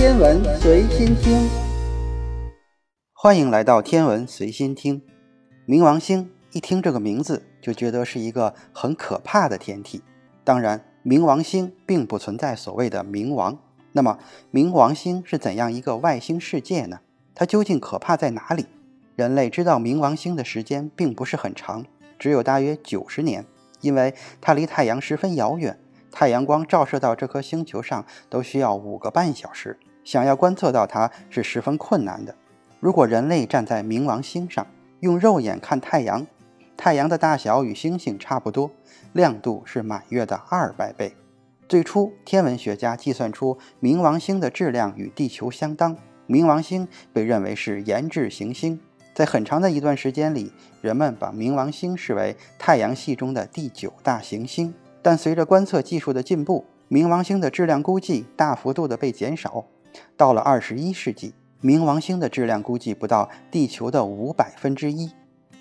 天文随心听，欢迎来到天文随心听。冥王星一听这个名字就觉得是一个很可怕的天体。当然，冥王星并不存在所谓的冥王。那么，冥王星是怎样一个外星世界呢？它究竟可怕在哪里？人类知道冥王星的时间并不是很长，只有大约九十年，因为它离太阳十分遥远。太阳光照射到这颗星球上都需要五个半小时，想要观测到它是十分困难的。如果人类站在冥王星上，用肉眼看太阳，太阳的大小与星星差不多，亮度是满月的二百倍。最初，天文学家计算出冥王星的质量与地球相当，冥王星被认为是研制行星。在很长的一段时间里，人们把冥王星视为太阳系中的第九大行星。但随着观测技术的进步，冥王星的质量估计大幅度的被减少。到了二十一世纪，冥王星的质量估计不到地球的五百分之一。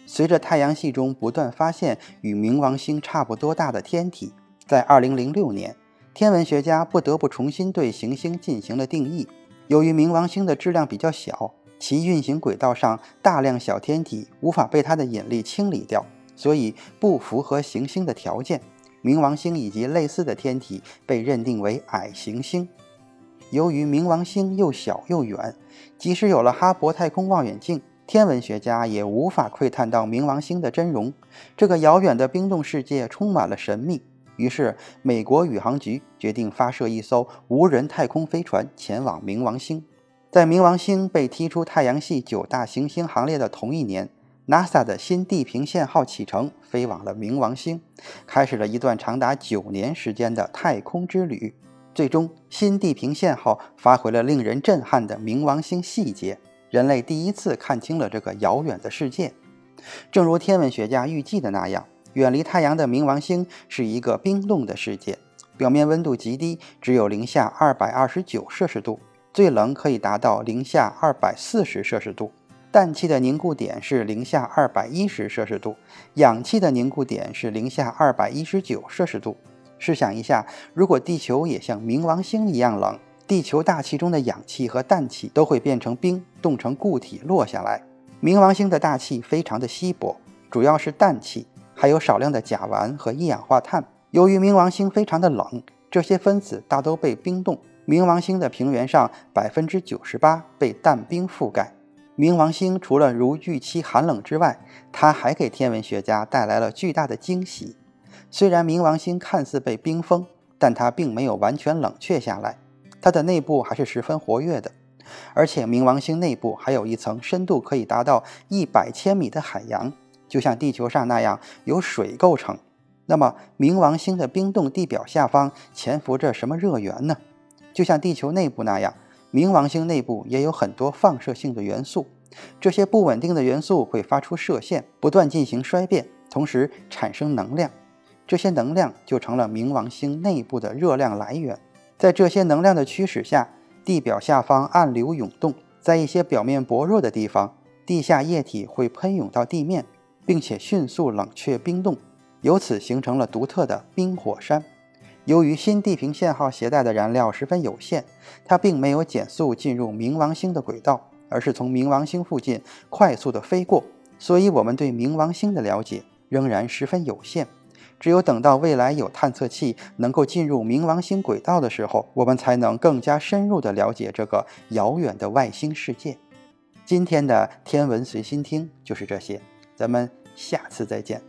随着太阳系中不断发现与冥王星差不多大的天体，在二零零六年，天文学家不得不重新对行星进行了定义。由于冥王星的质量比较小，其运行轨道上大量小天体无法被它的引力清理掉，所以不符合行星的条件。冥王星以及类似的天体被认定为矮行星。由于冥王星又小又远，即使有了哈勃太空望远镜，天文学家也无法窥探到冥王星的真容。这个遥远的冰冻世界充满了神秘。于是，美国宇航局决定发射一艘无人太空飞船前往冥王星。在冥王星被踢出太阳系九大行星行列的同一年。NASA 的新地平线号启程，飞往了冥王星，开始了一段长达九年时间的太空之旅。最终，新地平线号发回了令人震撼的冥王星细节，人类第一次看清了这个遥远的世界。正如天文学家预计的那样，远离太阳的冥王星是一个冰冻的世界，表面温度极低，只有零下二百二十九摄氏度，最冷可以达到零下二百四十摄氏度。氮气的凝固点是零下二百一十摄氏度，氧气的凝固点是零下二百一十九摄氏度。试想一下，如果地球也像冥王星一样冷，地球大气中的氧气和氮气都会变成冰，冻成固体落下来。冥王星的大气非常的稀薄，主要是氮气，还有少量的甲烷和一氧化碳。由于冥王星非常的冷，这些分子大都被冰冻。冥王星的平原上百分之九十八被氮冰覆盖。冥王星除了如预期寒冷之外，它还给天文学家带来了巨大的惊喜。虽然冥王星看似被冰封，但它并没有完全冷却下来，它的内部还是十分活跃的。而且，冥王星内部还有一层深度可以达到一百千米的海洋，就像地球上那样由水构成。那么，冥王星的冰冻地表下方潜伏着什么热源呢？就像地球内部那样。冥王星内部也有很多放射性的元素，这些不稳定的元素会发出射线，不断进行衰变，同时产生能量。这些能量就成了冥王星内部的热量来源。在这些能量的驱使下，地表下方暗流涌动，在一些表面薄弱的地方，地下液体会喷涌到地面，并且迅速冷却冰冻，由此形成了独特的冰火山。由于新地平线号携带的燃料十分有限，它并没有减速进入冥王星的轨道，而是从冥王星附近快速地飞过。所以，我们对冥王星的了解仍然十分有限。只有等到未来有探测器能够进入冥王星轨道的时候，我们才能更加深入地了解这个遥远的外星世界。今天的天文随心听就是这些，咱们下次再见。